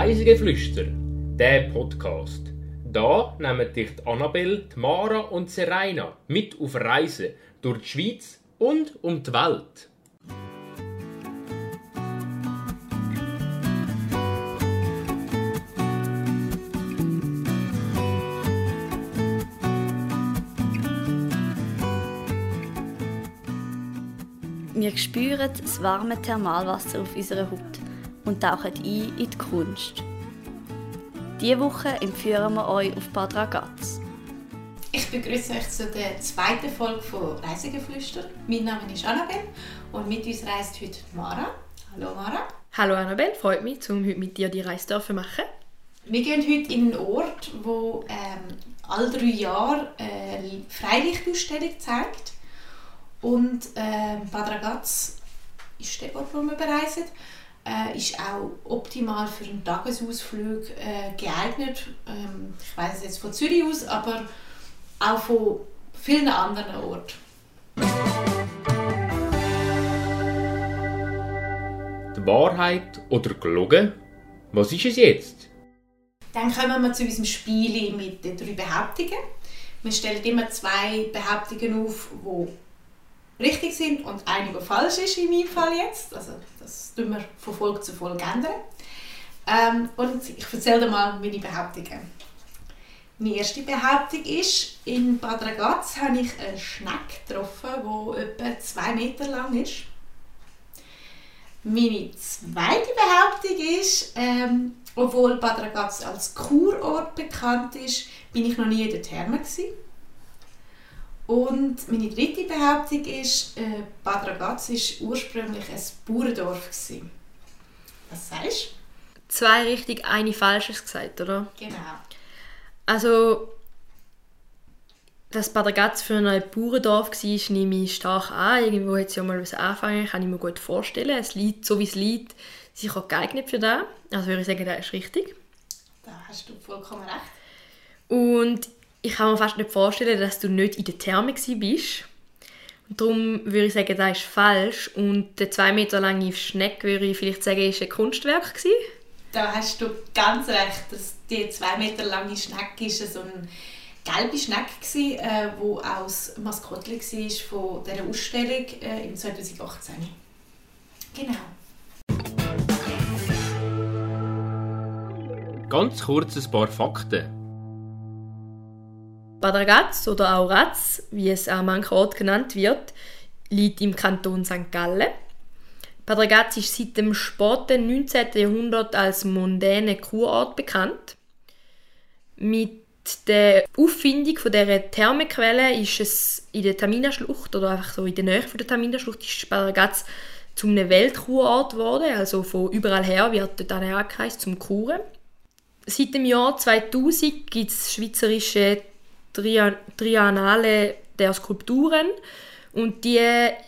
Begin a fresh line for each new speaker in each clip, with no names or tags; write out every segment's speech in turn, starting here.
Reisegeflüster, der Podcast. Da nehmen dich die Annabelle, Mara und Serena mit auf Reisen durch die Schweiz und um die Welt.
Wir spüren das warme Thermalwasser auf unserer Haut und tauchen ein in die Kunst. Diese Woche entführen wir euch auf Bad Ragaz.
Ich begrüße euch zu der zweiten Folge von Reisegeflüster. Mein Name ist Annabelle und mit uns reist heute Mara. Hallo Mara.
Hallo Annabelle, freut mich, um heute mit dir die Reise zu machen.
Wir gehen heute in einen Ort, wo ähm, alle drei Jahre eine Freilichtausstellung zeigt. Und äh, Bad Ragaz ist der Ort, wo wir bereisen. Äh, ist auch optimal für einen Tagesausflug äh, geeignet. Ähm, ich weiß es jetzt von Zürich aus, aber auch von vielen anderen Orten.
Die Wahrheit oder gelogen? Was ist es jetzt?
Dann kommen wir zu unserem Spiel mit den drei Behauptungen. Wir stellen immer zwei Behauptungen auf, die richtig sind und eine, die falsch ist, in meinem Fall jetzt. Also das tun wir von Folge zu Folge ändern. Ähm, und ich erzähle dir mal meine Behauptungen. Meine erste Behauptung ist, in Bad Ragaz habe ich eine Schnecke getroffen, die etwa zwei Meter lang ist. Meine zweite Behauptung ist, ähm, obwohl Bad Ragaz als Kurort bekannt ist, bin ich noch nie in der Therme gewesen. Und meine dritte Behauptung ist, äh, Bad Ragaz war ursprünglich ein Bauerndorf. Gewesen. Was sagst du?
Zwei richtig, eine falsches gesagt, oder?
Genau.
Also, dass Bad Ragaz für ein Bauerndorf war, nehme ich stark an. Irgendwo hat es ja mal was anfangen, kann ich mir gut vorstellen. Es liegt, so wie es liegt, sicher geeignet für das. Also würde ich sagen, das ist richtig.
Da hast du vollkommen recht.
Und ich kann mir fast nicht vorstellen, dass du nicht in der Therme bist. Und darum würde ich sagen, das ist falsch. Und der zwei Meter lange Schneck würde ich vielleicht sagen, ist ein Kunstwerk gewesen.
Da hast du ganz recht, dass die zwei Meter lange Schnecke ist so eine gelbe Schnecke gewesen, äh, wo auch das Maskottchen war von dieser Ausstellung äh, im 2018. Genau.
Ganz kurz ein paar Fakten.
Bad Ragaz oder auch Ratz, wie es an manchen Ort genannt wird, liegt im Kanton St. Gallen. Bad Ragaz ist seit dem späten 19. Jahrhundert als mondäne Kurort bekannt. Mit der Auffindung von dieser Thermequelle ist es in der Tamina-Schlucht oder einfach so in der Nähe der Tamina-Schlucht ist Bad Ragaz zu einem Weltkurort geworden. Also von überall her wird dort angereist zum Kuren. Seit dem Jahr 2000 gibt es schweizerische Triennale der Skulpturen und die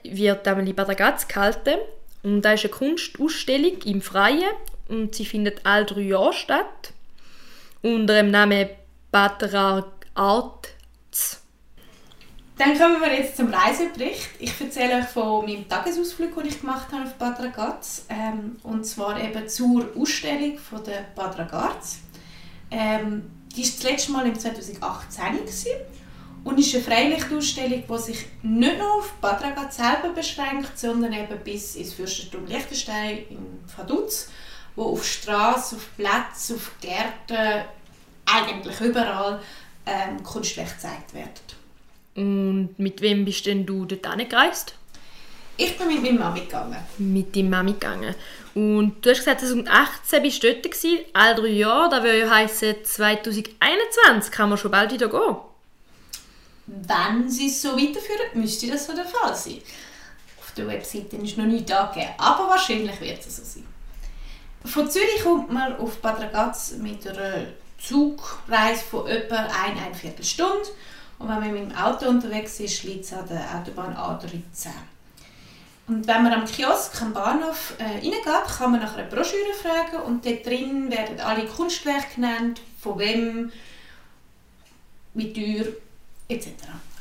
wird Bad Ragaz gehalten. Und da ist eine Kunstausstellung im Freien und sie findet alle drei Jahre statt unter dem Namen Bad Arts.
Dann kommen wir jetzt zum Reisebericht. Ich erzähle euch von meinem Tagesausflug, den ich gemacht habe auf Bad Ragaz. Ähm, und zwar eben zur Ausstellung von der Bad Ragaz. Ähm, die war das letzte Mal im 2018 gewesen und ist eine Freilichtausstellung, die sich nicht nur auf Bad Ragaz selber beschränkt, sondern eben bis ins Fürstentum Liechtenstein in Vaduz, wo auf Straßen, auf Plätzen, auf Gärten, eigentlich überall ähm, Kunstwerke gezeigt werden.
Und mit wem bist denn du dort angereist?
Ich bin mit meiner Mami gegangen.
Mit deiner Mami gegangen. Und du hast gesagt, 2018 bist du dort gewesen, alle drei Jahre. Das würde ja heissen, 2021 kann man schon bald wieder gehen.
Wenn sie es so weiterführen, müsste das so der Fall sein. Auf der Webseite ist noch nichts angegeben, aber wahrscheinlich wird es so sein. Von Zürich kommt man auf Bad Ragaz mit einer Zugreise von etwa ein, ein Viertelstunde. Und wenn man mit dem Auto unterwegs ist, liegt es an der Autobahn A13. Und wenn man am Kiosk am Bahnhof äh, reingeht, kann man nach einer Broschüre fragen und dort drin werden alle Kunstwerke genannt, von wem, wie teuer etc.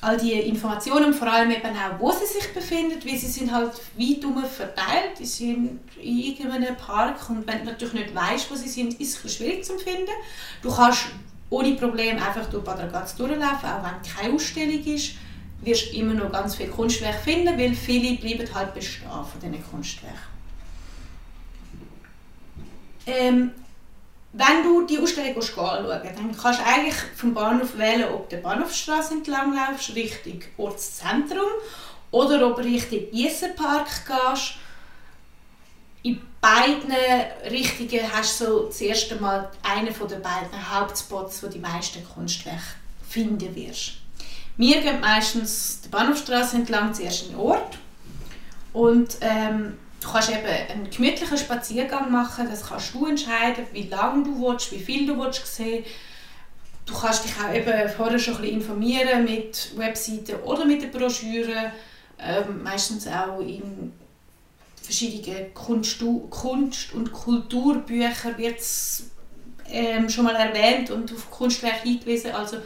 all die Informationen, vor allem eben auch, wo sie sich befinden, weil sie sind halt weit herum verteilt, die sind in irgendeinem Park und wenn du natürlich nicht weißt, wo sie sind, ist es schwierig zu finden. Du kannst ohne Problem einfach durch Bad Ragaz durchlaufen, auch wenn keine Ausstellung ist, wirst du immer noch ganz viele Kunstwerke finden, weil viele bleiben halt bestehen von diesen Kunstwerken. Ähm, wenn du die Ausstellung anschauen dann kannst du eigentlich vom Bahnhof wählen, ob du die Bahnhofstraße entlang läufst, Richtung Ortszentrum, oder ob du Richtung Jessenpark gehst. In beiden Richtungen hast du so das erste Mal einen der beiden Hauptspots, wo die meisten Kunstwerke finden wirst. Wir gehen meistens die Bahnhofstraße entlang, zuerst in den Ort. Und ähm, Du kannst eben einen gemütlichen Spaziergang machen, das kannst du entscheiden, wie lange du willst, wie viel du willst sehen Du kannst dich auch eben vorher schon ein bisschen informieren mit Webseiten oder mit den Broschüren, ähm, meistens auch in verschiedenen Kunst, Kunst und Kulturbüchern wird es ähm, schon mal erwähnt und auf Kunstwerke hingewiesen, also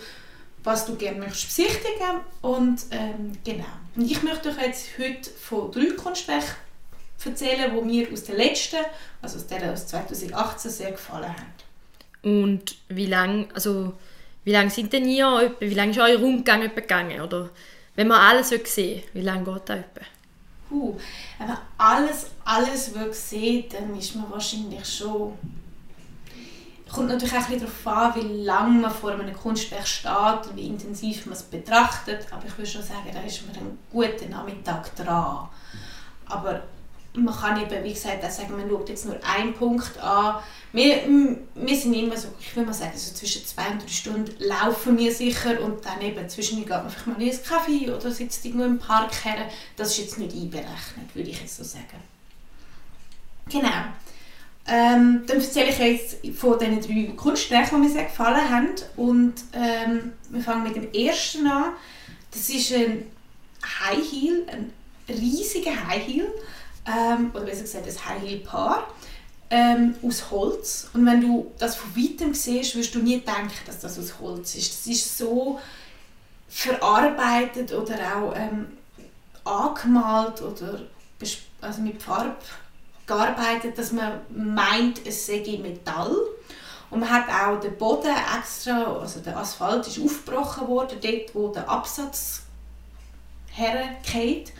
was du gerne möchtest besichtigen und ähm, genau. Und ich möchte euch jetzt heute von drei Kunstwerken erzählen, die mir aus der letzten, also aus der aus 2018, sehr gefallen haben.
Und wie lange, also wie lange sind denn ihr, wie lange ist euer Rundgang gegangen? Oder wenn man alles sehen wie lange geht das etwa?
Uh, wenn man alles, alles sehen dann ist man wahrscheinlich schon kommt natürlich auch ein darauf an, wie lange man vor einem Kunstwerk steht und wie intensiv man es betrachtet. Aber ich würde schon sagen, da ist man einen guten Nachmittag dran. Aber man kann eben, wie gesagt, auch sagen, man schaut jetzt nur einen Punkt an. Wir, wir sind immer so, ich würde mal sagen, so zwischen zwei und drei Stunden laufen wir sicher und dann eben zwischendurch geht man vielleicht mal in einen Kaffee oder sitzt irgendwo im Park her. Das ist jetzt nicht einberechnet, würde ich jetzt so sagen. Genau. Ähm, dann erzähle ich jetzt von diesen drei Kunstwerken, die mir sehr gefallen haben. Und ähm, wir fangen mit dem ersten an. Das ist ein High Heel, ein riesiger High Heel ähm, oder besser gesagt ein High Heel Paar ähm, aus Holz. Und wenn du das von weitem siehst, wirst du nie denken, dass das aus Holz ist. Das ist so verarbeitet oder auch ähm, angemalt oder also mit Farbe gearbeitet, dass man meint, es sei Metall. Und man hat auch den Boden extra, also der Asphalt ist aufgebrochen worden, dort wo der Absatz hergeht.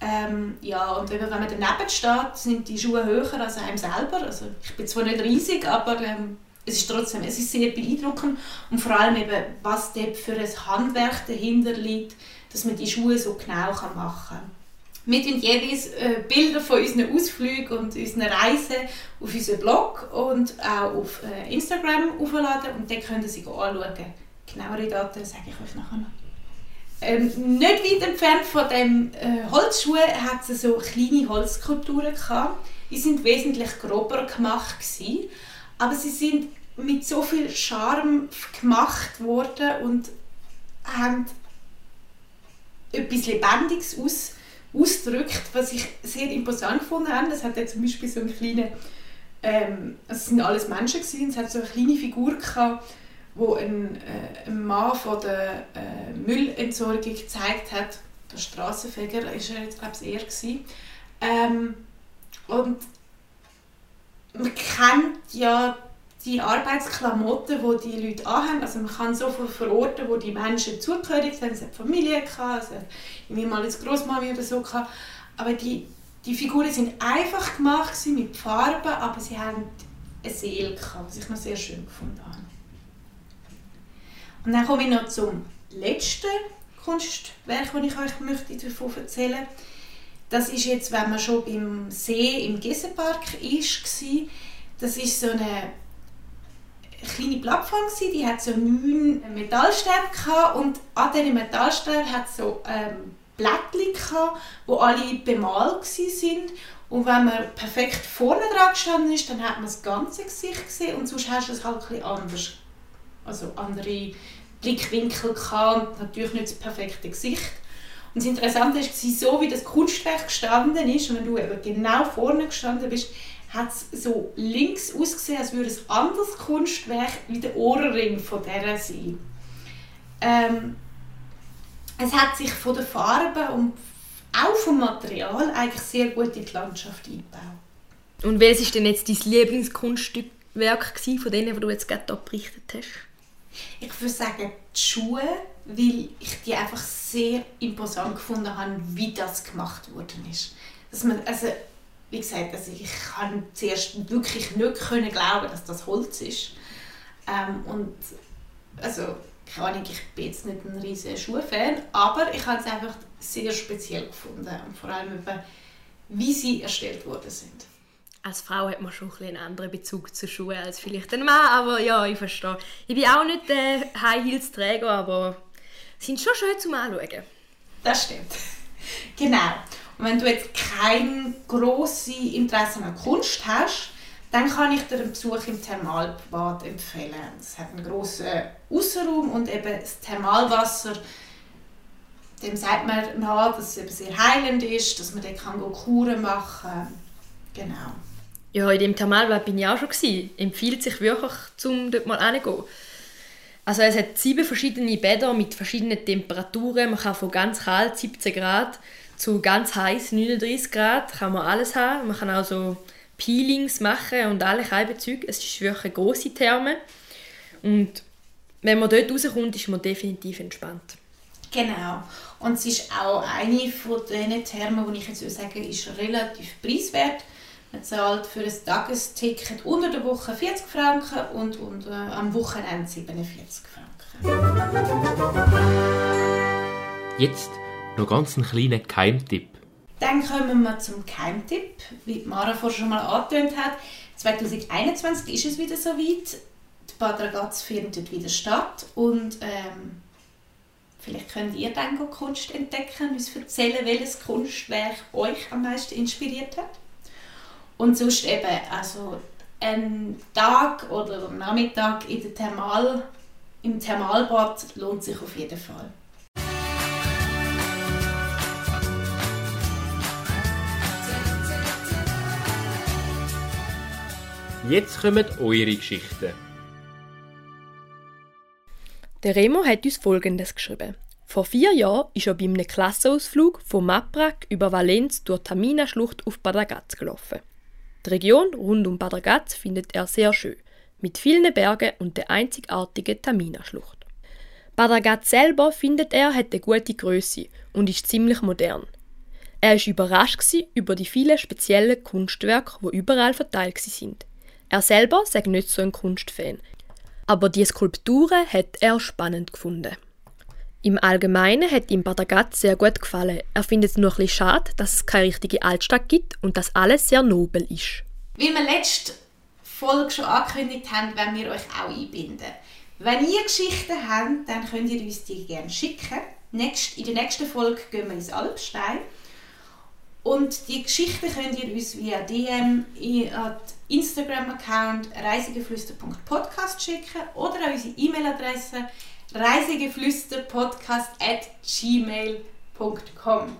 Ähm, ja, und wenn man, daneben steht, sind die Schuhe höher als einem selber. Also ich bin zwar nicht riesig, aber ähm, es ist trotzdem es ist sehr beeindruckend. Und vor allem eben, was dort für ein Handwerk dahinter liegt, dass man die Schuhe so genau machen kann. Wir tun jeweils äh, Bilder von unseren Ausflügen und unseren Reisen auf unseren Blog und auch auf äh, Instagram aufladen und dann können Sie anschauen. Genauere Daten sage ich euch nachher noch. Ähm, nicht weit entfernt von dem äh, Holzschuh hat es so kleine Holzskulpturen gehabt. Die sind wesentlich grober gemacht gewesen, aber sie sind mit so viel Charme gemacht worden und haben etwas Lebendiges aus, ausgedrückt, was ich sehr imposant gefunden habe. Es hat ja zum Beispiel so eine kleine, ähm, es sind alles Menschen gewesen, es hat so eine kleine Figur gehabt, wo ein, äh, ein Mann von der äh, Müllentsorgung gezeigt hat, der Straßenfeger ist er jetzt glaube ich eher gewesen. Ähm, und man kennt ja die Arbeitsklamotten, die die Leute anhaben. Also man kann so viel verorten, wo die Menschen zugehörig sind. Es hat Familie gehabt, es hat irgendwie mal eine Großmami oder so gehabt. Aber die, die Figuren sind einfach gemacht mit Farben, aber sie haben eine Seele gehabt, was ich noch sehr schön gefunden habe. Und dann komme ich noch zum letzten Kunstwerk, das ich euch möchte davon erzählen möchte. Das ist jetzt, wenn man schon beim See im Gissenpark war, das ist so eine kleine Plattform die hat so neun Metallstäbe und an diesen Metallstäben hat so ähm, Blättchen gehabt, wo alle bemalt sind und wenn man perfekt vorne dran gestanden ist, dann hat man das ganze Gesicht gesehen und sonst hast du es halt ein anders also andere Blickwinkel gehabt und natürlich nicht das perfekte Gesicht. Und das Interessante war, so wie das Kunstwerk gestanden ist, und wenn du eben genau vorne gestanden bist, hat es so links ausgesehen, als würde es ein anderes Kunstwerk wie der Ohrenring von dieser sein. Ähm, es hat sich von den Farben und auch vom Material eigentlich sehr gut in die Landschaft eingebaut.
Und welches ist denn jetzt dein Lieblingskunstwerk von denen, die du jetzt gerade berichtet hast?
Ich würde sagen die Schuhe, weil ich die einfach sehr imposant gefunden habe, wie das gemacht worden ist. Dass man, also, wie gesagt, also ich kann zuerst wirklich nicht können glauben, dass das Holz ist. Ähm, und also, keine Ahnung, ich bin jetzt nicht ein riesiger Schuhfan, aber ich habe es einfach sehr speziell gefunden und vor allem eben, wie sie erstellt worden sind.
Als Frau hat man schon ein einen anderen Bezug zu Schuhen als vielleicht ein Mann, aber ja, ich verstehe. Ich bin auch nicht der High Heels Träger, aber sind schon schön zum Anschauen.
Das stimmt. Genau. Und wenn du jetzt kein grosses Interesse an Kunst hast, dann kann ich dir einen Besuch im Thermalbad empfehlen. Es hat einen grossen Außenraum und eben das Thermalwasser, dem sagt man nach, dass es eben sehr heilend ist, dass man dort kann Kuren machen kann. Genau.
Ja, in dem Thermalbad bin ich auch schon. Gewesen. Empfiehlt sich wirklich, um dort mal hinzugehen. Also es hat sieben verschiedene Bäder mit verschiedenen Temperaturen. Man kann von ganz kalt 17 Grad zu ganz heiß 39 Grad kann man alles haben. Man kann auch so Peelings machen und alle Kalbezüge. Es ist wirklich eine grosse Therme. Und wenn man dort rauskommt, ist man definitiv entspannt.
Genau. Und es ist auch eine von den Thermen, die ich jetzt sagen ist relativ preiswert. Man zahlt für ein Tagesticket unter der Woche 40 Franken und unter, am Wochenende 47 Franken.
Jetzt noch ganz einen kleinen Keimtipp.
Dann kommen wir zum Keimtipp, wie Mara vorher schon mal angetönt hat. 2021 ist es wieder so weit. Die Bad Ragaz findet wieder statt und ähm, vielleicht könnt ihr dann Kunst entdecken uns erzählen, welches Kunstwerk euch am meisten inspiriert hat. Und sonst eben, also ein Tag oder Nachmittag in der Thermal, im Thermalbad lohnt sich auf jeden Fall.
Jetzt kommen eure Geschichten.
Der Remo hat uns Folgendes geschrieben. Vor vier Jahren ist er bei einem Klassenausflug von Maprak über Valenz durch die Tamina-Schlucht auf Bad Ragaz gelaufen. Die Region rund um Bad Ragaz findet er sehr schön, mit vielen Bergen und der einzigartigen Tamina-Schlucht. Bad Ragaz selber findet er hat eine gute Größe und ist ziemlich modern. Er ist überrascht über die vielen speziellen Kunstwerke, wo überall verteilt sind. Er selber sei nicht so ein Kunstfan, aber die Skulpturen hat er spannend gefunden. Im Allgemeinen hat ihm Badagat sehr gut gefallen. Er findet es nur ein bisschen schade, dass es keine richtige Altstadt gibt und dass alles sehr nobel ist.
Wie wir letzte Folge schon angekündigt haben, werden wir euch auch einbinden. Wenn ihr Geschichten habt, dann könnt ihr uns die gerne schicken. In der nächsten Folge gehen wir ins Alpstein. Und die Geschichten könnt ihr uns via DM an Instagram-Account reisegeflüster.podcast schicken oder an unsere E-Mail-Adresse reisegeflüster.podcast.gmail.com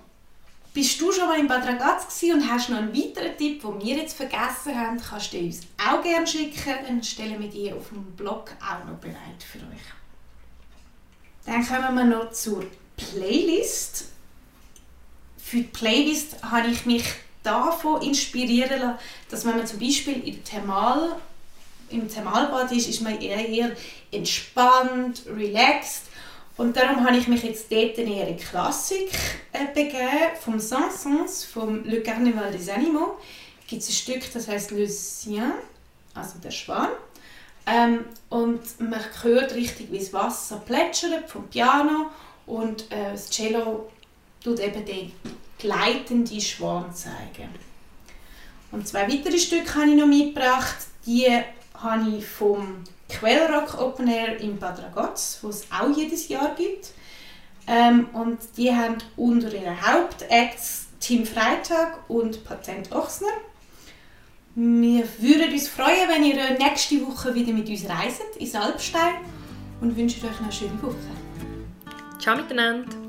Bist du schon mal in Bad Ragaz und hast noch einen weiteren Tipp, den wir jetzt vergessen haben, kannst du uns auch gerne schicken. Dann stellen wir die auf dem Blog auch noch bereit für euch. Dann kommen wir noch zur Playlist. Für die Playlist habe ich mich davon inspirieren lassen, dass wenn man zum Beispiel in der Thermal, im Thermalbad ist, ist man eher, eher entspannt, relaxed. Und darum habe ich mich jetzt dort in ihre Klassik äh, begeben, vom Saint-Saëns, vom Le Carnaval des Animaux. gibt es ein Stück, das heißt Le Sien, also der Schwan. Ähm, und man hört richtig, wie das Wasser plätschert vom Piano und äh, das Cello tut eben den gleitende Schwan zeigen. Und zwei weitere Stücke habe ich noch mitgebracht. Die habe ich vom Quellrock Open Air in Bad Ragaz, wo es auch jedes Jahr gibt. Ähm, und die haben unter ihren Hauptacts Tim Freitag und Patent Ochsner. Wir würden uns freuen, wenn ihr nächste Woche wieder mit uns reist ins Alpstein und wünschen euch eine schöne Woche.
Ciao miteinander!